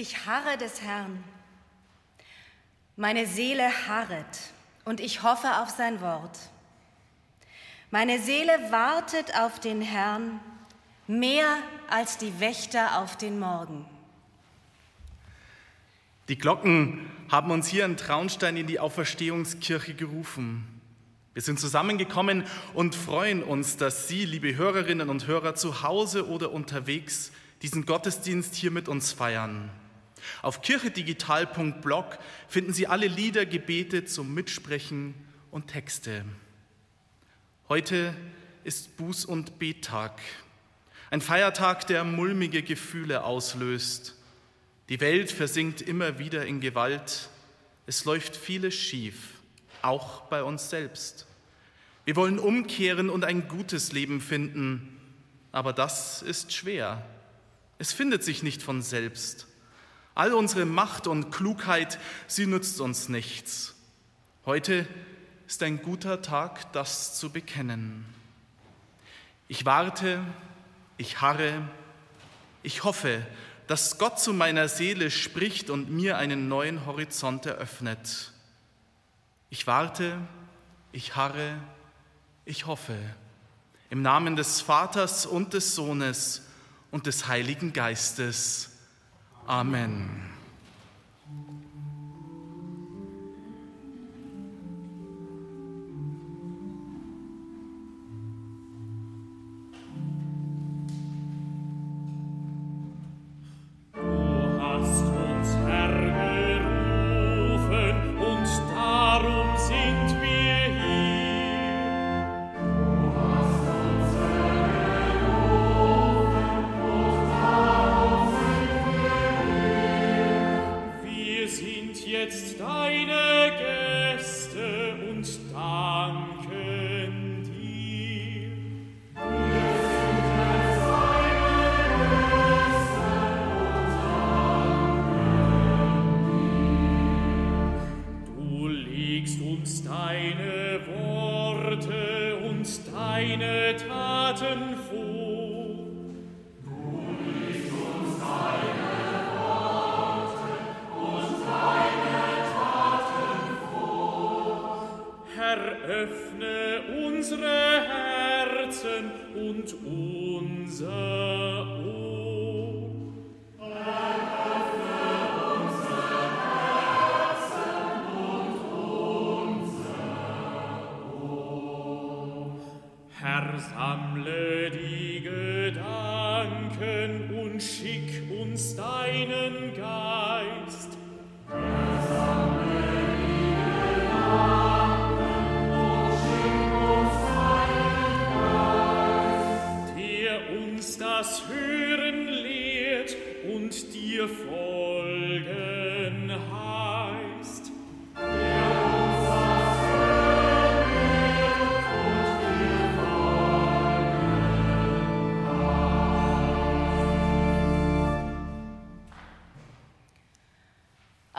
Ich harre des Herrn. Meine Seele harret und ich hoffe auf sein Wort. Meine Seele wartet auf den Herrn mehr als die Wächter auf den Morgen. Die Glocken haben uns hier in Traunstein in die Auferstehungskirche gerufen. Wir sind zusammengekommen und freuen uns, dass Sie, liebe Hörerinnen und Hörer, zu Hause oder unterwegs diesen Gottesdienst hier mit uns feiern. Auf kirchedigital.blog finden Sie alle Lieder, Gebete zum Mitsprechen und Texte. Heute ist Buß- und Bettag, ein Feiertag, der mulmige Gefühle auslöst. Die Welt versinkt immer wieder in Gewalt. Es läuft vieles schief, auch bei uns selbst. Wir wollen umkehren und ein gutes Leben finden, aber das ist schwer. Es findet sich nicht von selbst. All unsere Macht und Klugheit, sie nützt uns nichts. Heute ist ein guter Tag, das zu bekennen. Ich warte, ich harre, ich hoffe, dass Gott zu meiner Seele spricht und mir einen neuen Horizont eröffnet. Ich warte, ich harre, ich hoffe. Im Namen des Vaters und des Sohnes und des Heiligen Geistes. Amen.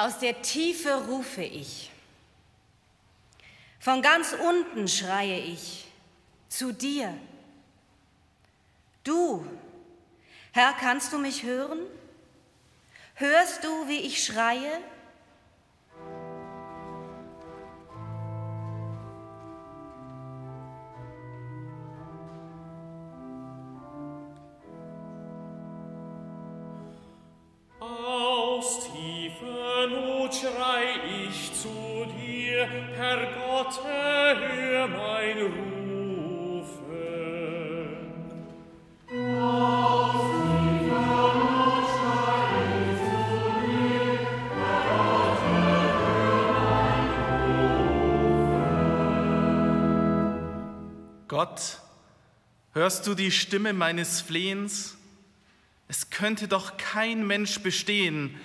Aus der Tiefe rufe ich. Von ganz unten schreie ich zu dir. Du, Herr, kannst du mich hören? Hörst du, wie ich schreie? Gott, hörst du die Stimme meines Flehens? Es könnte doch kein Mensch bestehen,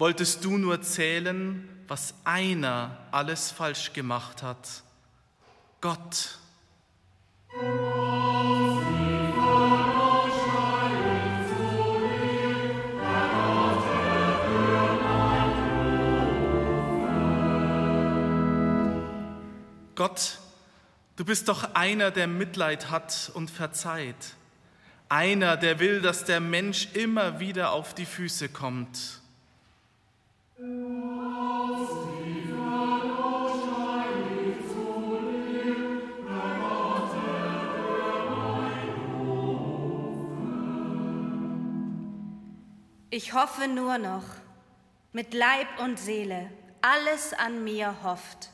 wolltest du nur zählen, was einer alles falsch gemacht hat. Gott. Gott, Du bist doch einer, der Mitleid hat und verzeiht. Einer, der will, dass der Mensch immer wieder auf die Füße kommt. Ich hoffe nur noch, mit Leib und Seele, alles an mir hofft,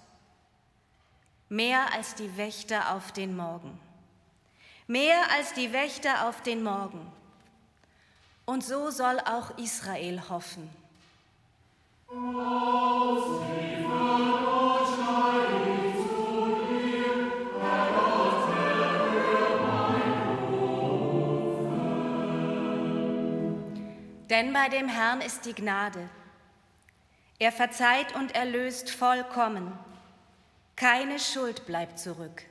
mehr als die Wächter auf den Morgen, mehr als die Wächter auf den Morgen. Und so soll auch Israel hoffen. Denn bei dem Herrn ist die Gnade. Er verzeiht und erlöst vollkommen. Keine Schuld bleibt zurück.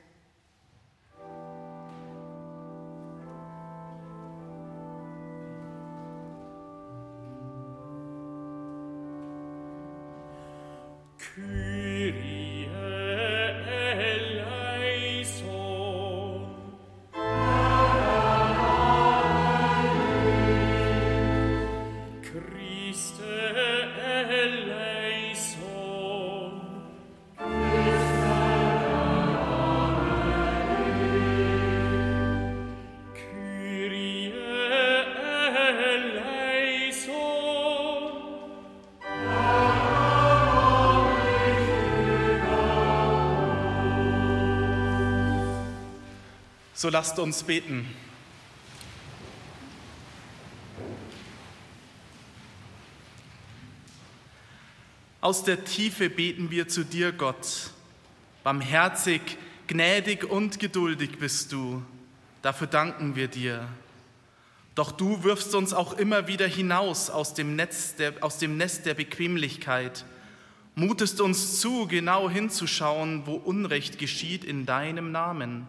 So lasst uns beten. Aus der Tiefe beten wir zu dir, Gott. Barmherzig, gnädig und geduldig bist du. Dafür danken wir dir. Doch du wirfst uns auch immer wieder hinaus aus dem, Netz der, aus dem Nest der Bequemlichkeit, mutest uns zu, genau hinzuschauen, wo Unrecht geschieht in deinem Namen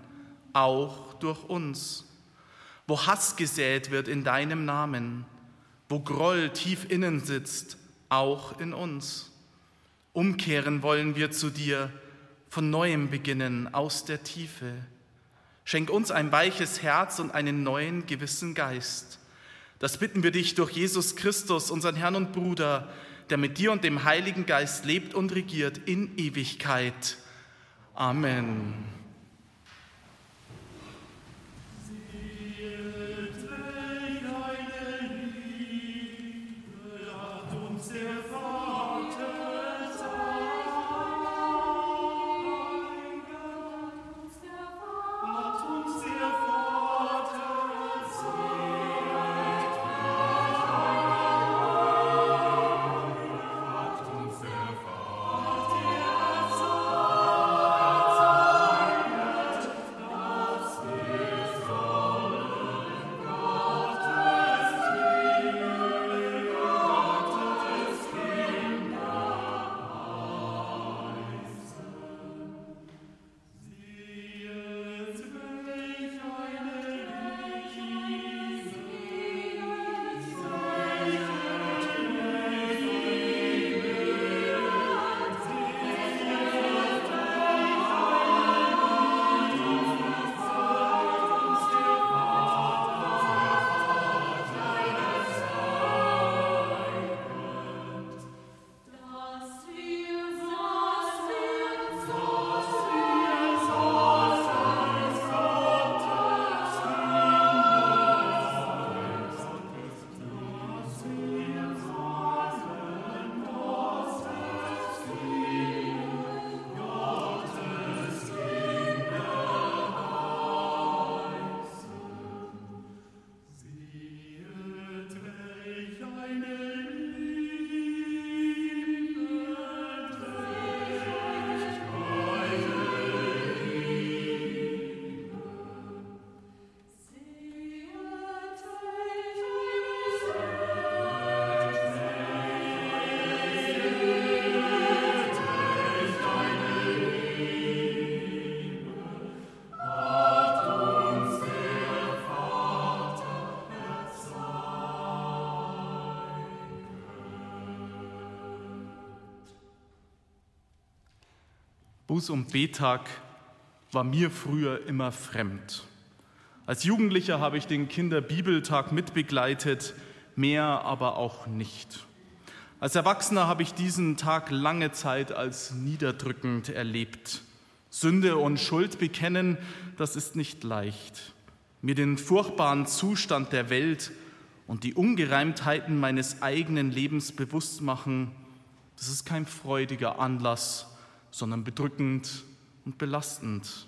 auch durch uns. Wo Hass gesät wird in deinem Namen, wo Groll tief innen sitzt, auch in uns. Umkehren wollen wir zu dir, von neuem beginnen, aus der Tiefe. Schenk uns ein weiches Herz und einen neuen gewissen Geist. Das bitten wir dich durch Jesus Christus, unseren Herrn und Bruder, der mit dir und dem Heiligen Geist lebt und regiert in Ewigkeit. Amen. Buß- und Betag war mir früher immer fremd. Als Jugendlicher habe ich den Kinderbibeltag mitbegleitet, mehr aber auch nicht. Als Erwachsener habe ich diesen Tag lange Zeit als niederdrückend erlebt. Sünde und Schuld bekennen, das ist nicht leicht. Mir den furchtbaren Zustand der Welt und die Ungereimtheiten meines eigenen Lebens bewusst machen, das ist kein freudiger Anlass, sondern bedrückend und belastend.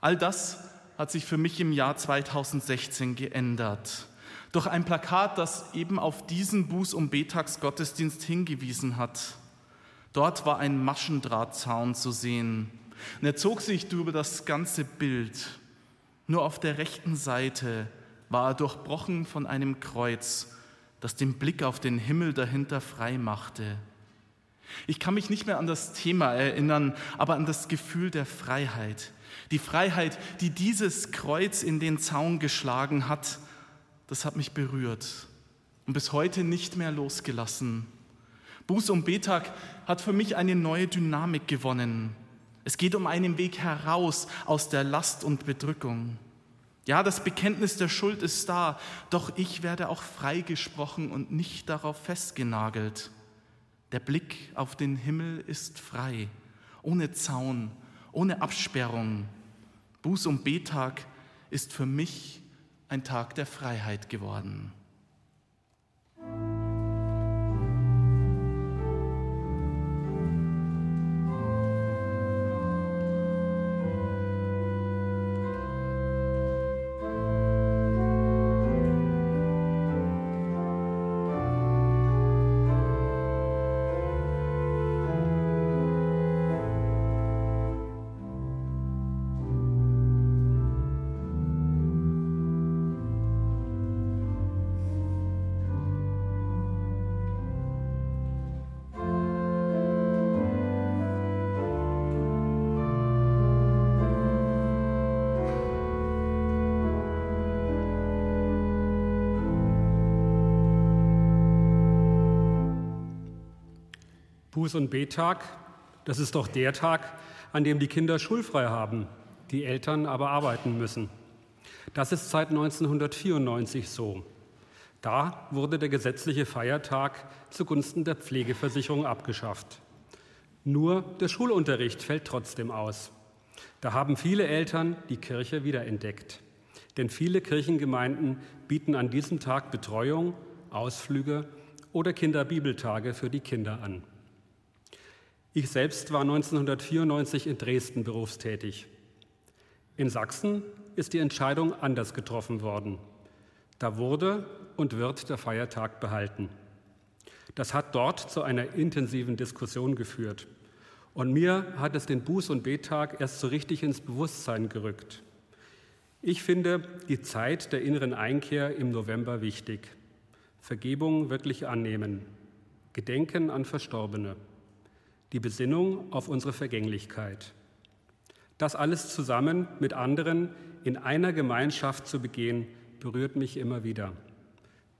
All das hat sich für mich im Jahr 2016 geändert. Durch ein Plakat, das eben auf diesen Buß- und Betagsgottesdienst hingewiesen hat. Dort war ein Maschendrahtzaun zu sehen. Und er zog sich über das ganze Bild. Nur auf der rechten Seite war er durchbrochen von einem Kreuz, das den Blick auf den Himmel dahinter frei machte. Ich kann mich nicht mehr an das Thema erinnern, aber an das Gefühl der Freiheit. Die Freiheit, die dieses Kreuz in den Zaun geschlagen hat, das hat mich berührt und bis heute nicht mehr losgelassen. Buß- und Betag hat für mich eine neue Dynamik gewonnen. Es geht um einen Weg heraus aus der Last und Bedrückung. Ja, das Bekenntnis der Schuld ist da, doch ich werde auch freigesprochen und nicht darauf festgenagelt. Der Blick auf den Himmel ist frei, ohne Zaun, ohne Absperrung. Buß- und Betag ist für mich ein Tag der Freiheit geworden. Buß- und Betag, das ist doch der Tag, an dem die Kinder schulfrei haben, die Eltern aber arbeiten müssen. Das ist seit 1994 so. Da wurde der gesetzliche Feiertag zugunsten der Pflegeversicherung abgeschafft. Nur der Schulunterricht fällt trotzdem aus. Da haben viele Eltern die Kirche wiederentdeckt. Denn viele Kirchengemeinden bieten an diesem Tag Betreuung, Ausflüge oder Kinderbibeltage für die Kinder an. Ich selbst war 1994 in Dresden berufstätig. In Sachsen ist die Entscheidung anders getroffen worden. Da wurde und wird der Feiertag behalten. Das hat dort zu einer intensiven Diskussion geführt. Und mir hat es den Buß- und Bettag erst so richtig ins Bewusstsein gerückt. Ich finde die Zeit der inneren Einkehr im November wichtig. Vergebung wirklich annehmen. Gedenken an Verstorbene die Besinnung auf unsere Vergänglichkeit. Das alles zusammen mit anderen in einer Gemeinschaft zu begehen, berührt mich immer wieder.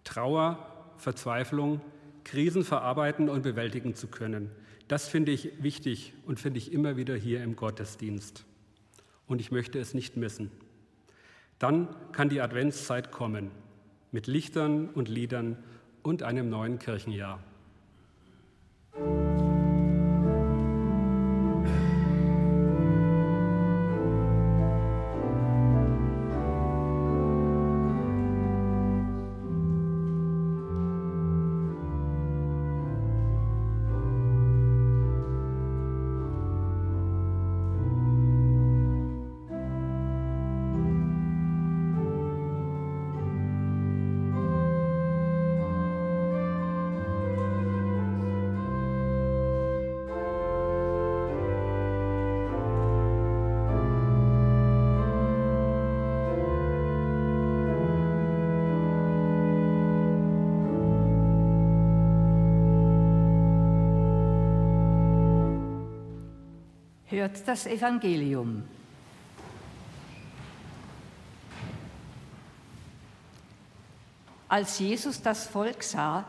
Trauer, Verzweiflung, Krisen verarbeiten und bewältigen zu können, das finde ich wichtig und finde ich immer wieder hier im Gottesdienst. Und ich möchte es nicht missen. Dann kann die Adventszeit kommen mit Lichtern und Liedern und einem neuen Kirchenjahr. Hört das Evangelium. Als Jesus das Volk sah,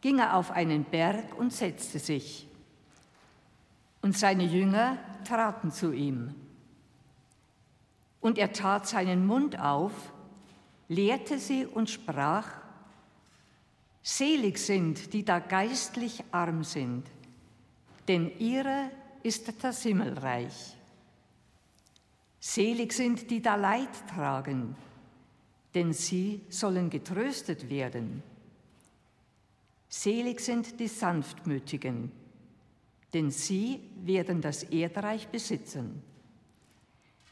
ging er auf einen Berg und setzte sich. Und seine Jünger traten zu ihm. Und er tat seinen Mund auf, lehrte sie und sprach, Selig sind, die da geistlich arm sind, denn ihre ist das Himmelreich. Selig sind, die da Leid tragen, denn sie sollen getröstet werden. Selig sind die Sanftmütigen, denn sie werden das Erdreich besitzen.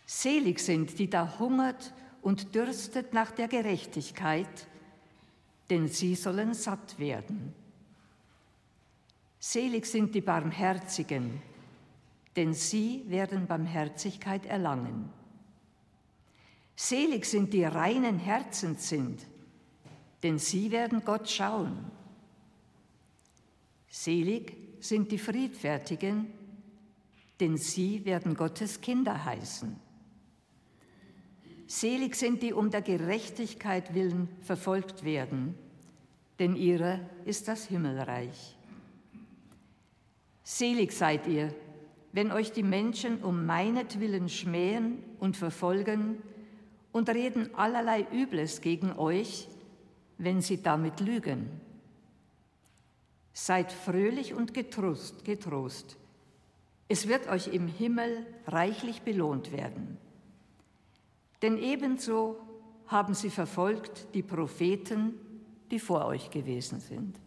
Selig sind, die da hungert und dürstet nach der Gerechtigkeit, denn sie sollen satt werden. Selig sind die Barmherzigen, denn sie werden Barmherzigkeit erlangen. Selig sind die reinen Herzens sind, denn sie werden Gott schauen. Selig sind die Friedfertigen, denn sie werden Gottes Kinder heißen. Selig sind die um der Gerechtigkeit willen verfolgt werden, denn ihre ist das Himmelreich. Selig seid ihr, wenn euch die Menschen um meinetwillen schmähen und verfolgen und reden allerlei Übles gegen euch, wenn sie damit lügen. Seid fröhlich und getrost, getrost. Es wird euch im Himmel reichlich belohnt werden. Denn ebenso haben sie verfolgt die Propheten, die vor euch gewesen sind.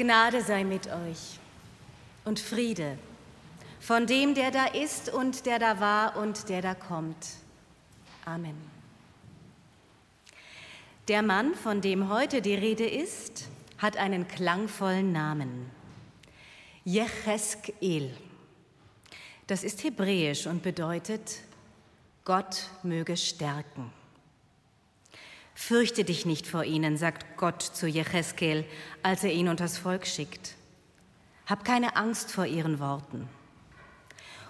Gnade sei mit euch und Friede von dem, der da ist und der da war und der da kommt. Amen. Der Mann, von dem heute die Rede ist, hat einen klangvollen Namen. Jecheskel. Das ist hebräisch und bedeutet, Gott möge stärken. Fürchte dich nicht vor ihnen, sagt Gott zu Jecheskel, als er ihn unters Volk schickt. Hab keine Angst vor ihren Worten.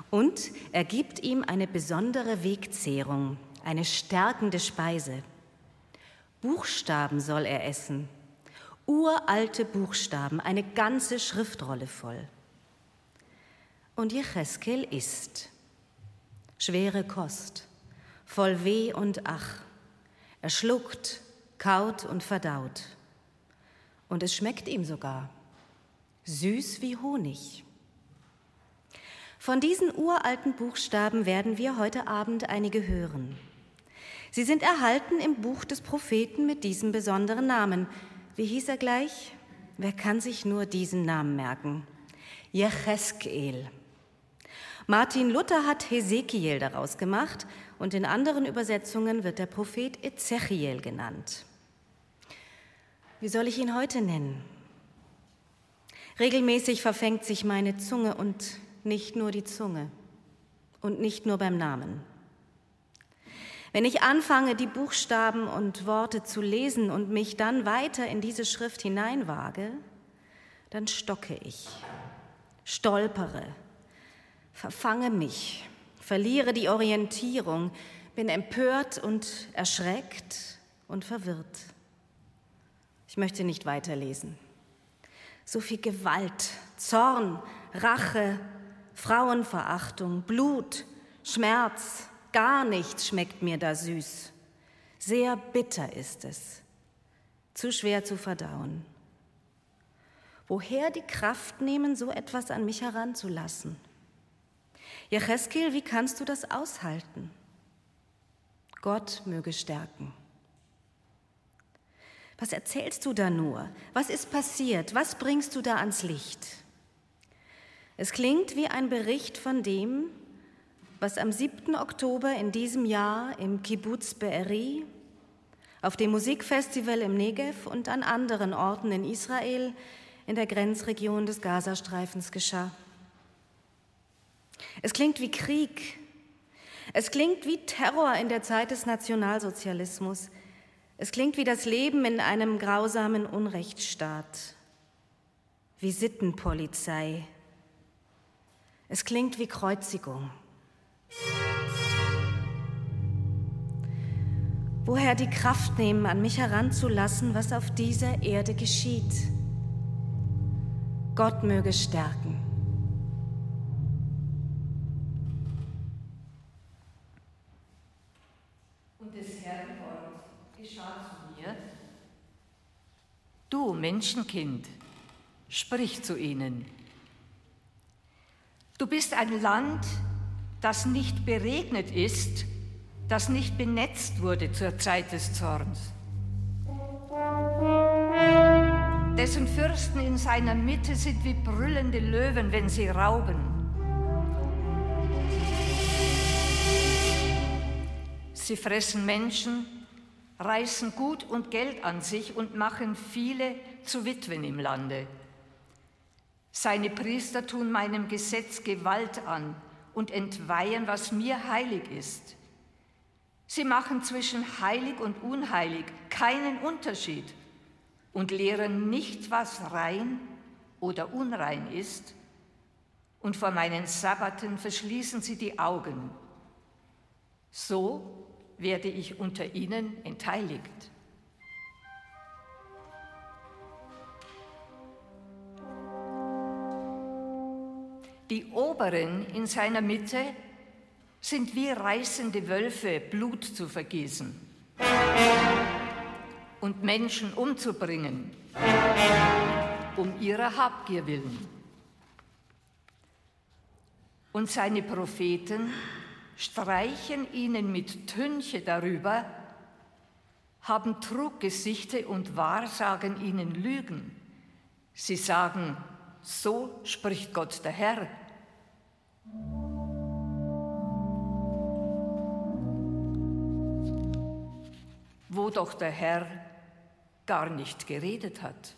Und er gibt ihm eine besondere Wegzehrung, eine stärkende Speise. Buchstaben soll er essen. Uralte Buchstaben, eine ganze Schriftrolle voll. Und Jecheskel isst. Schwere Kost, voll Weh und Ach. Er schluckt, kaut und verdaut. Und es schmeckt ihm sogar. Süß wie Honig. Von diesen uralten Buchstaben werden wir heute Abend einige hören. Sie sind erhalten im Buch des Propheten mit diesem besonderen Namen. Wie hieß er gleich? Wer kann sich nur diesen Namen merken? Jecheskel. Martin Luther hat Hesekiel daraus gemacht und in anderen Übersetzungen wird der Prophet Ezechiel genannt. Wie soll ich ihn heute nennen? Regelmäßig verfängt sich meine Zunge und nicht nur die Zunge und nicht nur beim Namen. Wenn ich anfange, die Buchstaben und Worte zu lesen und mich dann weiter in diese Schrift hineinwage, dann stocke ich, stolpere, verfange mich, verliere die Orientierung, bin empört und erschreckt und verwirrt. Ich möchte nicht weiterlesen. So viel Gewalt, Zorn, Rache, Frauenverachtung, Blut, Schmerz, Gar nichts schmeckt mir da süß. Sehr bitter ist es. Zu schwer zu verdauen. Woher die Kraft nehmen, so etwas an mich heranzulassen? Jecheskel, wie kannst du das aushalten? Gott möge stärken. Was erzählst du da nur? Was ist passiert? Was bringst du da ans Licht? Es klingt wie ein Bericht von dem, was am 7. Oktober in diesem Jahr im Kibbutz Be'eri, auf dem Musikfestival im Negev und an anderen Orten in Israel in der Grenzregion des Gazastreifens geschah. Es klingt wie Krieg. Es klingt wie Terror in der Zeit des Nationalsozialismus. Es klingt wie das Leben in einem grausamen Unrechtsstaat, wie Sittenpolizei. Es klingt wie Kreuzigung. Woher die Kraft nehmen, an mich heranzulassen, was auf dieser Erde geschieht. Gott möge stärken. Du Menschenkind, sprich zu ihnen. Du bist ein Land, das nicht beregnet ist, das nicht benetzt wurde zur Zeit des Zorns, dessen Fürsten in seiner Mitte sind wie brüllende Löwen, wenn sie rauben. Sie fressen Menschen, reißen Gut und Geld an sich und machen viele zu Witwen im Lande. Seine Priester tun meinem Gesetz Gewalt an und entweihen, was mir heilig ist. Sie machen zwischen heilig und unheilig keinen Unterschied und lehren nicht, was rein oder unrein ist. Und vor meinen Sabbaten verschließen sie die Augen. So werde ich unter ihnen entheiligt. Die Oberen in seiner Mitte sind wie reißende Wölfe, Blut zu vergießen und Menschen umzubringen, um ihrer Habgier willen. Und seine Propheten streichen ihnen mit Tünche darüber, haben Truggesichte und wahrsagen ihnen Lügen. Sie sagen, so spricht Gott der Herr. Wo doch der Herr gar nicht geredet hat.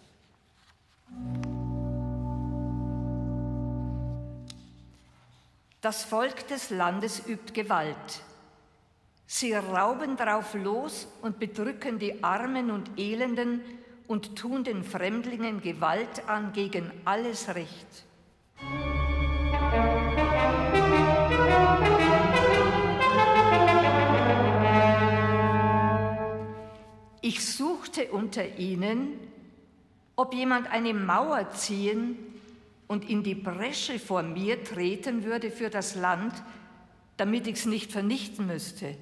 Das Volk des Landes übt Gewalt. Sie rauben drauf los und bedrücken die Armen und Elenden und tun den Fremdlingen Gewalt an gegen alles Recht. Ich suchte unter ihnen, ob jemand eine Mauer ziehen und in die Bresche vor mir treten würde für das Land, damit ich es nicht vernichten müsste.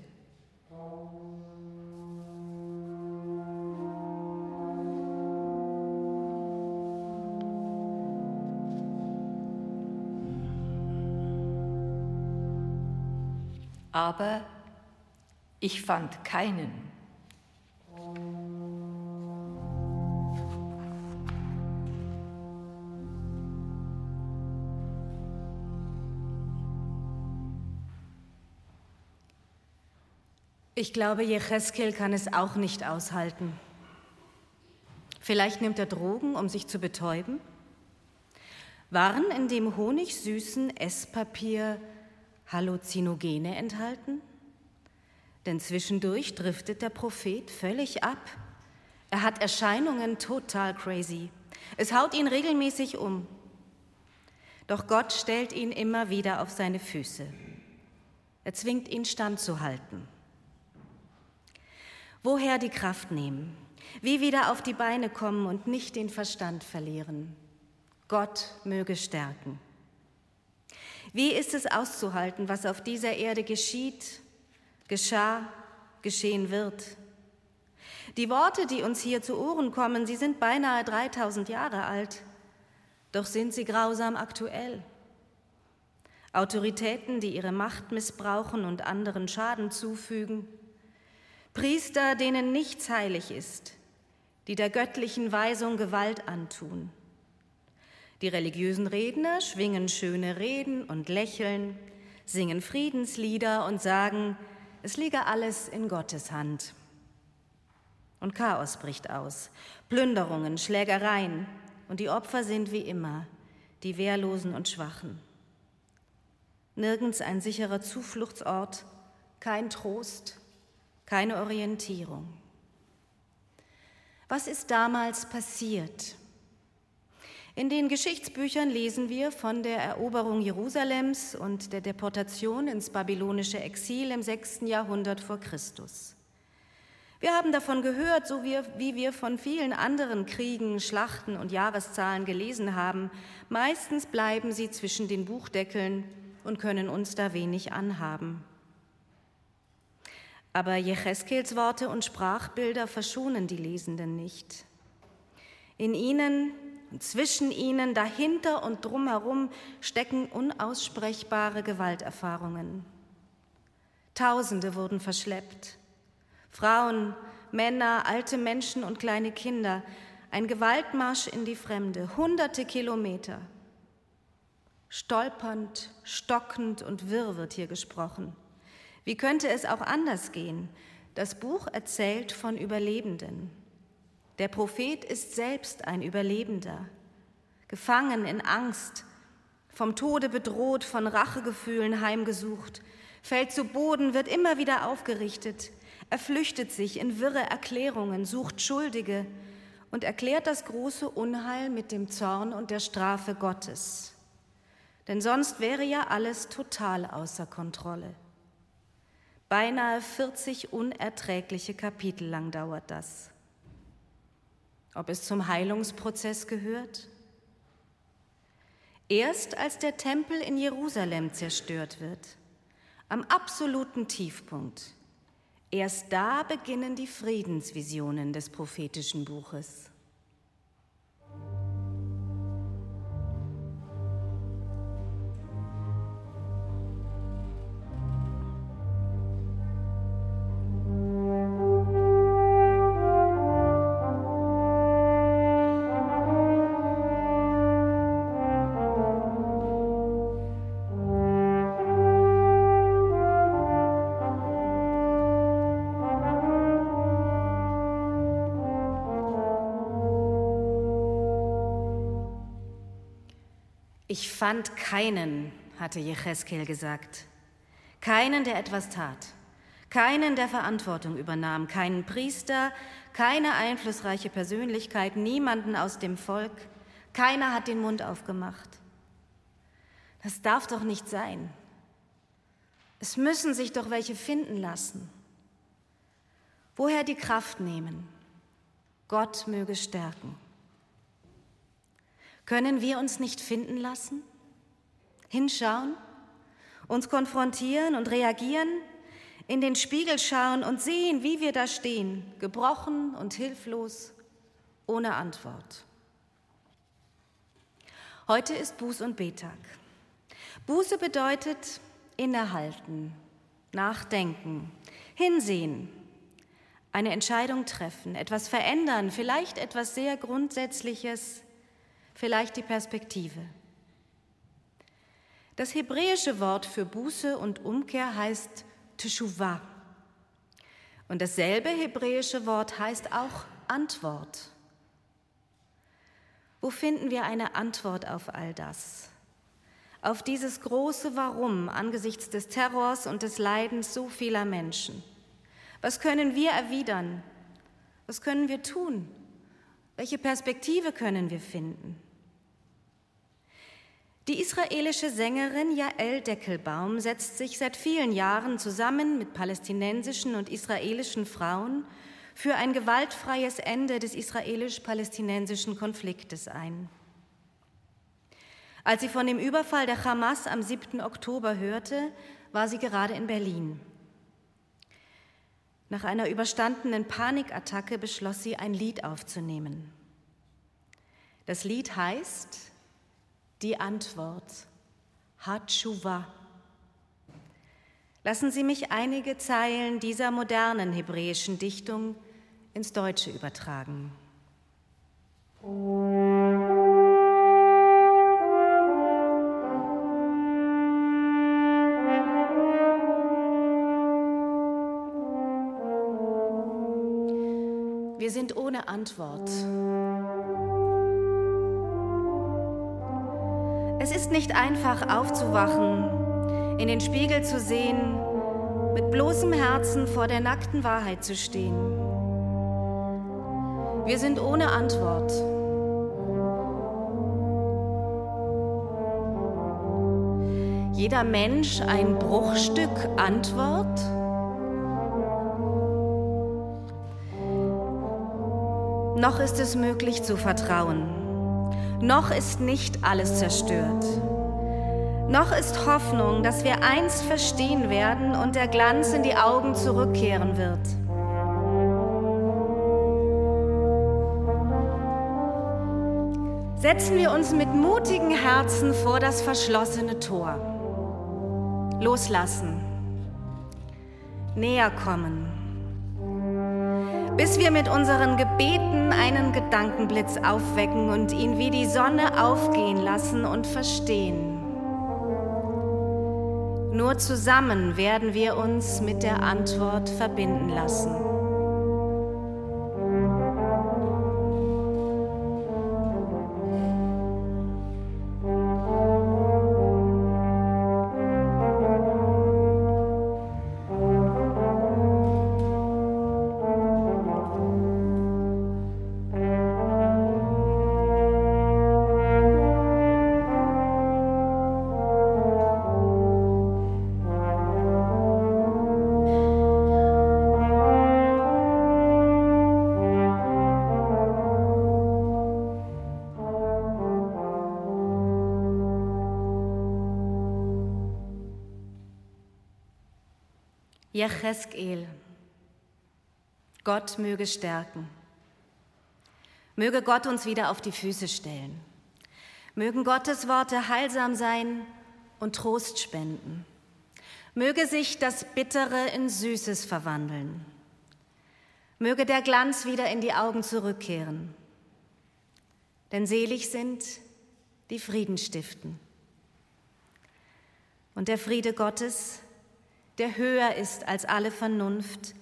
Aber ich fand keinen. Ich glaube, Jecheskel kann es auch nicht aushalten. Vielleicht nimmt er Drogen, um sich zu betäuben? Waren in dem honigsüßen Esspapier Halluzinogene enthalten? Denn zwischendurch driftet der Prophet völlig ab. Er hat Erscheinungen total crazy. Es haut ihn regelmäßig um. Doch Gott stellt ihn immer wieder auf seine Füße. Er zwingt ihn standzuhalten. Woher die Kraft nehmen? Wie wieder auf die Beine kommen und nicht den Verstand verlieren? Gott möge stärken. Wie ist es auszuhalten, was auf dieser Erde geschieht, geschah, geschehen wird? Die Worte, die uns hier zu Ohren kommen, sie sind beinahe 3000 Jahre alt, doch sind sie grausam aktuell. Autoritäten, die ihre Macht missbrauchen und anderen Schaden zufügen, Priester, denen nichts heilig ist, die der göttlichen Weisung Gewalt antun. Die religiösen Redner schwingen schöne Reden und lächeln, singen Friedenslieder und sagen, es liege alles in Gottes Hand. Und Chaos bricht aus, Plünderungen, Schlägereien, und die Opfer sind wie immer die Wehrlosen und Schwachen. Nirgends ein sicherer Zufluchtsort, kein Trost, keine Orientierung. Was ist damals passiert? In den Geschichtsbüchern lesen wir von der Eroberung Jerusalems und der Deportation ins babylonische Exil im 6. Jahrhundert vor Christus. Wir haben davon gehört, so wie wir von vielen anderen Kriegen, Schlachten und Jahreszahlen gelesen haben. Meistens bleiben sie zwischen den Buchdeckeln und können uns da wenig anhaben. Aber Jecheskels Worte und Sprachbilder verschonen die Lesenden nicht. In ihnen und zwischen ihnen, dahinter und drumherum stecken unaussprechbare Gewalterfahrungen. Tausende wurden verschleppt. Frauen, Männer, alte Menschen und kleine Kinder. Ein Gewaltmarsch in die Fremde, hunderte Kilometer. Stolpernd, stockend und wirr wird hier gesprochen. Wie könnte es auch anders gehen? Das Buch erzählt von Überlebenden. Der Prophet ist selbst ein Überlebender, gefangen in Angst, vom Tode bedroht, von Rachegefühlen heimgesucht, fällt zu Boden, wird immer wieder aufgerichtet, er flüchtet sich in wirre Erklärungen, sucht Schuldige und erklärt das große Unheil mit dem Zorn und der Strafe Gottes. Denn sonst wäre ja alles total außer Kontrolle. Beinahe 40 unerträgliche Kapitel lang dauert das. Ob es zum Heilungsprozess gehört? Erst als der Tempel in Jerusalem zerstört wird, am absoluten Tiefpunkt, erst da beginnen die Friedensvisionen des prophetischen Buches. Ich fand keinen, hatte Jecheskel gesagt. Keinen, der etwas tat. Keinen, der Verantwortung übernahm. Keinen Priester, keine einflussreiche Persönlichkeit, niemanden aus dem Volk. Keiner hat den Mund aufgemacht. Das darf doch nicht sein. Es müssen sich doch welche finden lassen. Woher die Kraft nehmen? Gott möge stärken. Können wir uns nicht finden lassen? Hinschauen, uns konfrontieren und reagieren, in den Spiegel schauen und sehen, wie wir da stehen, gebrochen und hilflos, ohne Antwort. Heute ist Buß- und Betag. Buße bedeutet innehalten, nachdenken, hinsehen, eine Entscheidung treffen, etwas verändern, vielleicht etwas sehr Grundsätzliches, vielleicht die Perspektive. Das hebräische Wort für Buße und Umkehr heißt Teshuvah. Und dasselbe hebräische Wort heißt auch Antwort. Wo finden wir eine Antwort auf all das? Auf dieses große Warum angesichts des Terrors und des Leidens so vieler Menschen? Was können wir erwidern? Was können wir tun? Welche Perspektive können wir finden? Die israelische Sängerin Jael Deckelbaum setzt sich seit vielen Jahren zusammen mit palästinensischen und israelischen Frauen für ein gewaltfreies Ende des israelisch-palästinensischen Konfliktes ein. Als sie von dem Überfall der Hamas am 7. Oktober hörte, war sie gerade in Berlin. Nach einer überstandenen Panikattacke beschloss sie, ein Lied aufzunehmen. Das Lied heißt Die Antwort, Hatshuva. Lassen Sie mich einige Zeilen dieser modernen hebräischen Dichtung ins Deutsche übertragen. Wir sind ohne Antwort. Es ist nicht einfach aufzuwachen, in den Spiegel zu sehen, mit bloßem Herzen vor der nackten Wahrheit zu stehen. Wir sind ohne Antwort. Jeder Mensch ein Bruchstück Antwort? Noch ist es möglich zu vertrauen. Noch ist nicht alles zerstört. Noch ist Hoffnung, dass wir einst verstehen werden und der Glanz in die Augen zurückkehren wird. Setzen wir uns mit mutigen Herzen vor das verschlossene Tor. Loslassen. Näher kommen bis wir mit unseren Gebeten einen Gedankenblitz aufwecken und ihn wie die Sonne aufgehen lassen und verstehen. Nur zusammen werden wir uns mit der Antwort verbinden lassen. Jecheskel. Gott möge stärken. Möge Gott uns wieder auf die Füße stellen. Mögen Gottes Worte heilsam sein und Trost spenden. Möge sich das Bittere in Süßes verwandeln. Möge der Glanz wieder in die Augen zurückkehren. Denn selig sind, die Frieden stiften. Und der Friede Gottes, der höher ist als alle Vernunft,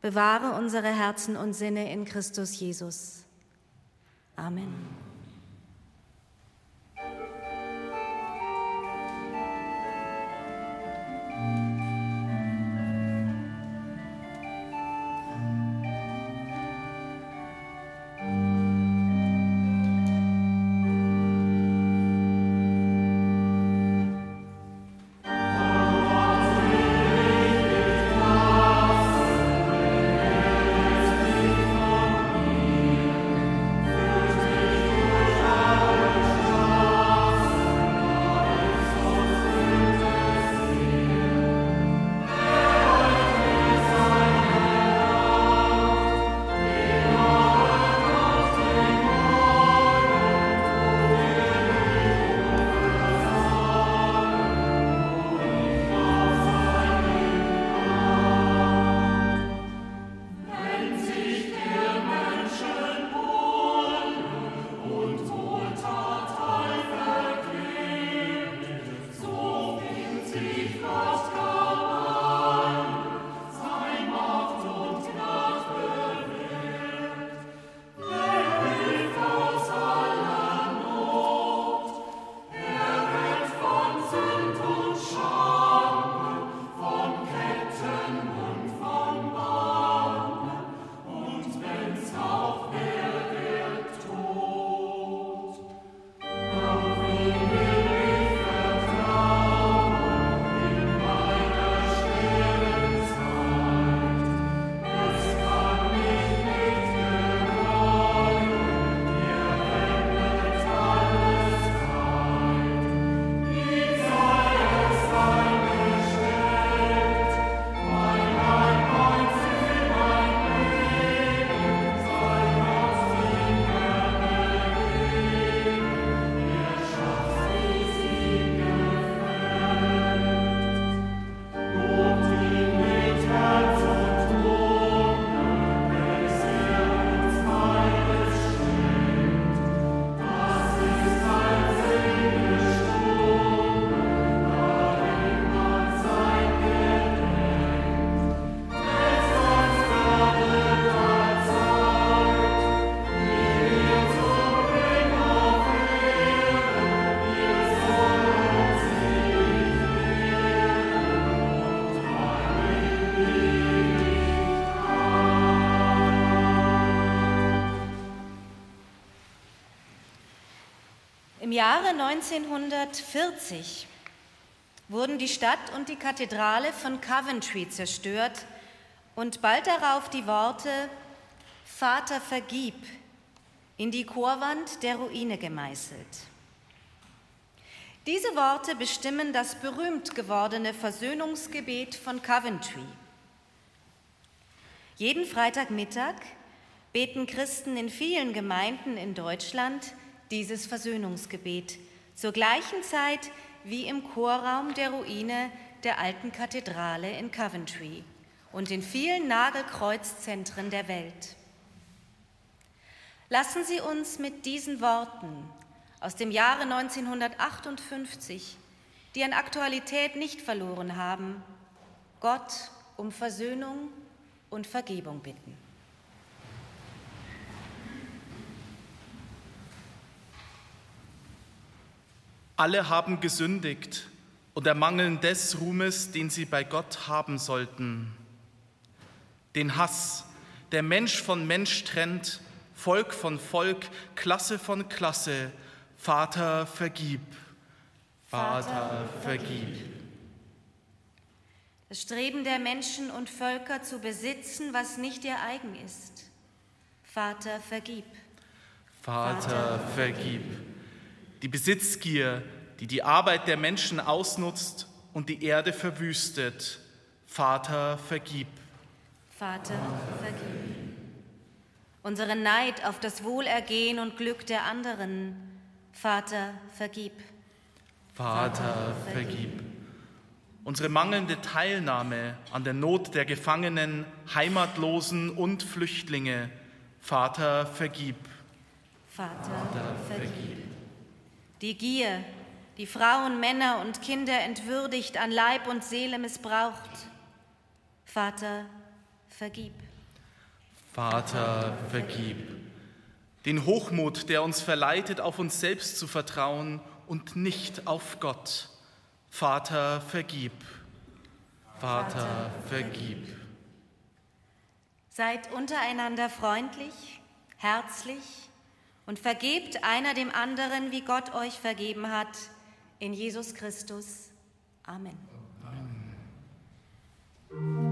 bewahre unsere Herzen und Sinne in Christus Jesus. Amen. Im Jahre 1940 wurden die Stadt und die Kathedrale von Coventry zerstört und bald darauf die Worte Vater vergib in die Chorwand der Ruine gemeißelt. Diese Worte bestimmen das berühmt gewordene Versöhnungsgebet von Coventry. Jeden Freitagmittag beten Christen in vielen Gemeinden in Deutschland dieses Versöhnungsgebet zur gleichen Zeit wie im Chorraum der Ruine der alten Kathedrale in Coventry und in vielen Nagelkreuzzentren der Welt. Lassen Sie uns mit diesen Worten aus dem Jahre 1958, die an Aktualität nicht verloren haben, Gott um Versöhnung und Vergebung bitten. Alle haben gesündigt und ermangeln des Ruhmes, den sie bei Gott haben sollten. Den Hass, der Mensch von Mensch trennt, Volk von Volk, Klasse von Klasse, Vater, vergib. Vater, vergib. Das Streben der Menschen und Völker zu besitzen, was nicht ihr eigen ist. Vater, vergib. Vater, vergib die Besitzgier, die die Arbeit der Menschen ausnutzt und die Erde verwüstet. Vater, vergib. Vater, vergib. Unseren Neid auf das Wohlergehen und Glück der anderen. Vater, vergib. Vater, vergib. Unsere mangelnde Teilnahme an der Not der Gefangenen, Heimatlosen und Flüchtlinge. Vater, vergib. Vater, Vater vergib die Gier, die Frauen, Männer und Kinder entwürdigt, an Leib und Seele missbraucht. Vater, vergib. Vater, vergib. Den Hochmut, der uns verleitet, auf uns selbst zu vertrauen und nicht auf Gott. Vater, vergib. Vater, vergib. Seid untereinander freundlich, herzlich, und vergebt einer dem anderen, wie Gott euch vergeben hat, in Jesus Christus. Amen. Amen.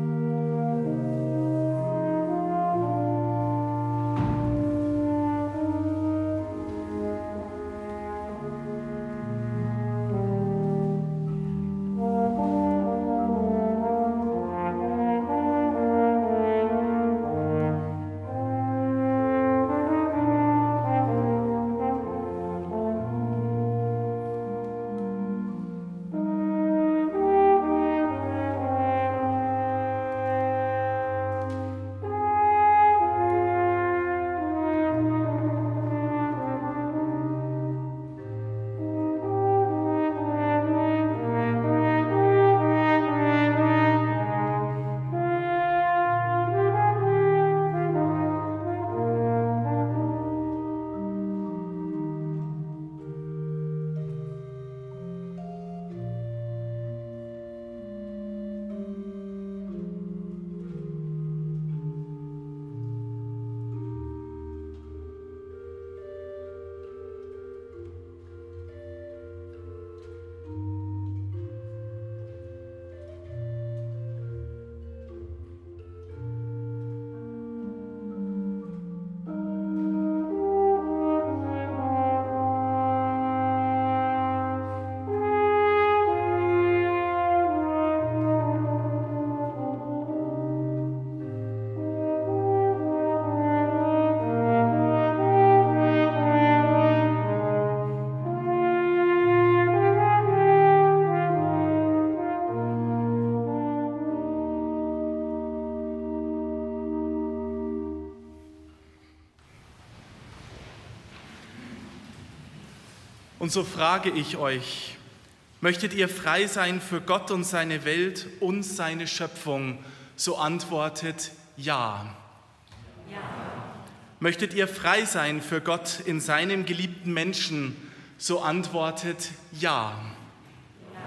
Und so frage ich euch, möchtet ihr frei sein für Gott und seine Welt und seine Schöpfung? So antwortet ja. ja. Möchtet ihr frei sein für Gott in seinem geliebten Menschen? So antwortet ja. ja.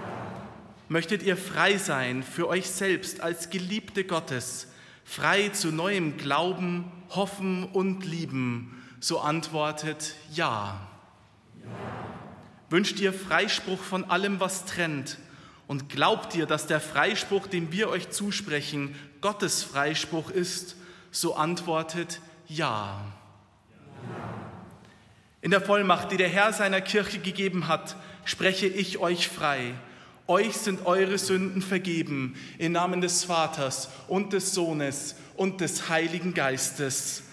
Möchtet ihr frei sein für euch selbst als Geliebte Gottes, frei zu neuem Glauben, Hoffen und Lieben? So antwortet ja. Wünscht ihr Freispruch von allem, was trennt? Und glaubt ihr, dass der Freispruch, den wir euch zusprechen, Gottes Freispruch ist? So antwortet ja. In der Vollmacht, die der Herr seiner Kirche gegeben hat, spreche ich euch frei. Euch sind eure Sünden vergeben im Namen des Vaters und des Sohnes und des Heiligen Geistes.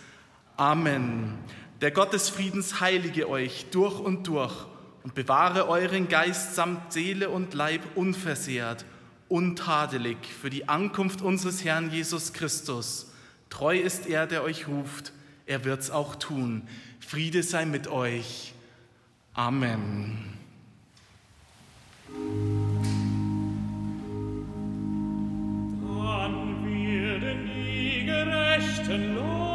Amen. Der Gott des Friedens heilige euch durch und durch und bewahre euren Geist samt Seele und Leib unversehrt, untadelig für die Ankunft unseres Herrn Jesus Christus. Treu ist er, der euch ruft, er wird's auch tun. Friede sei mit euch. Amen. Dann werden die Gerechten leuchten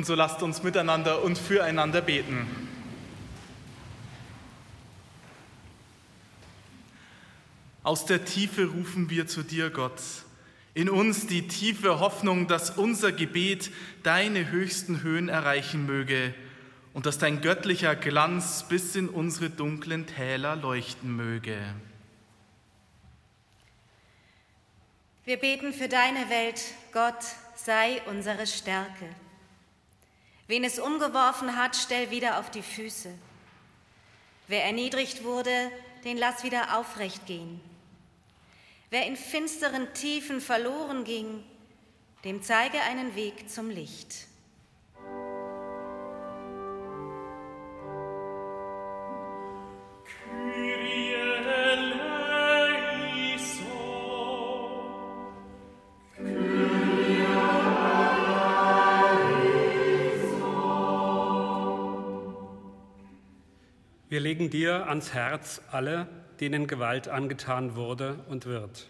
Und so lasst uns miteinander und füreinander beten. Aus der Tiefe rufen wir zu dir, Gott. In uns die tiefe Hoffnung, dass unser Gebet deine höchsten Höhen erreichen möge und dass dein göttlicher Glanz bis in unsere dunklen Täler leuchten möge. Wir beten für deine Welt, Gott sei unsere Stärke. Wen es umgeworfen hat, stell wieder auf die Füße. Wer erniedrigt wurde, den lass wieder aufrecht gehen. Wer in finsteren Tiefen verloren ging, dem zeige einen Weg zum Licht. Wir legen dir ans Herz alle, denen Gewalt angetan wurde und wird,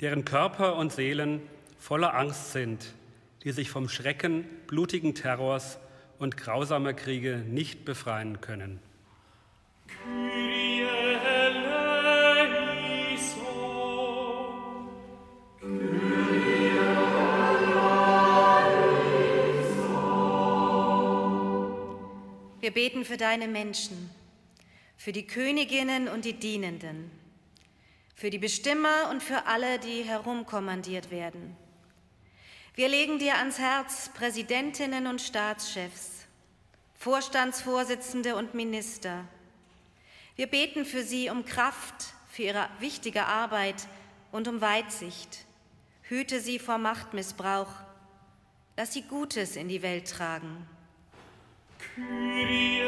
deren Körper und Seelen voller Angst sind, die sich vom Schrecken blutigen Terrors und grausamer Kriege nicht befreien können. Wir beten für deine Menschen, für die Königinnen und die Dienenden. für die Bestimmer und für alle, die herumkommandiert werden. Wir legen dir ans Herz Präsidentinnen und Staatschefs, Vorstandsvorsitzende und Minister. Wir beten für sie um Kraft für ihre wichtige Arbeit und um Weitsicht. Hüte sie vor Machtmissbrauch. Lass sie Gutes in die Welt tragen. Kyrie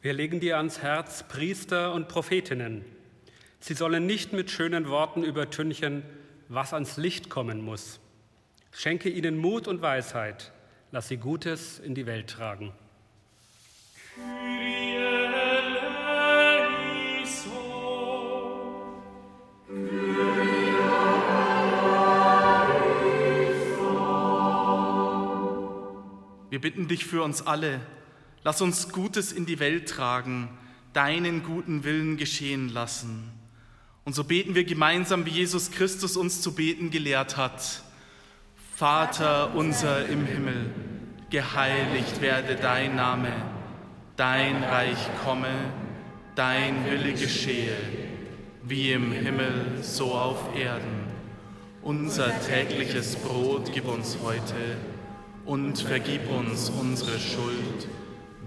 Wir legen dir ans Herz Priester und Prophetinnen. Sie sollen nicht mit schönen Worten übertünchen, was ans Licht kommen muss. Schenke ihnen Mut und Weisheit. Lass sie Gutes in die Welt tragen. Wir bitten dich für uns alle, Lass uns Gutes in die Welt tragen, deinen guten Willen geschehen lassen. Und so beten wir gemeinsam, wie Jesus Christus uns zu beten gelehrt hat. Vater unser im Himmel, geheiligt werde dein Name, dein Reich komme, dein Wille geschehe, wie im Himmel so auf Erden. Unser tägliches Brot gib uns heute und vergib uns unsere Schuld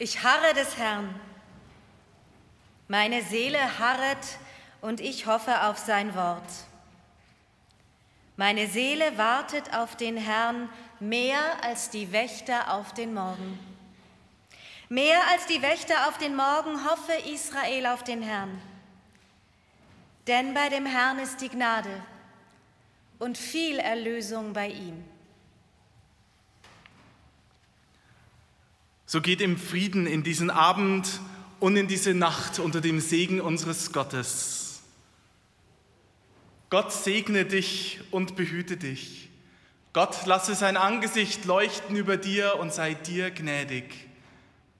Ich harre des Herrn. Meine Seele harret und ich hoffe auf sein Wort. Meine Seele wartet auf den Herrn mehr als die Wächter auf den Morgen. Mehr als die Wächter auf den Morgen hoffe Israel auf den Herrn. Denn bei dem Herrn ist die Gnade und viel Erlösung bei ihm. So geht im Frieden in diesen Abend und in diese Nacht unter dem Segen unseres Gottes. Gott segne dich und behüte dich. Gott lasse sein Angesicht leuchten über dir und sei dir gnädig.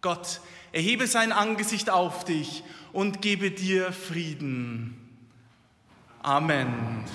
Gott erhebe sein Angesicht auf dich und gebe dir Frieden. Amen.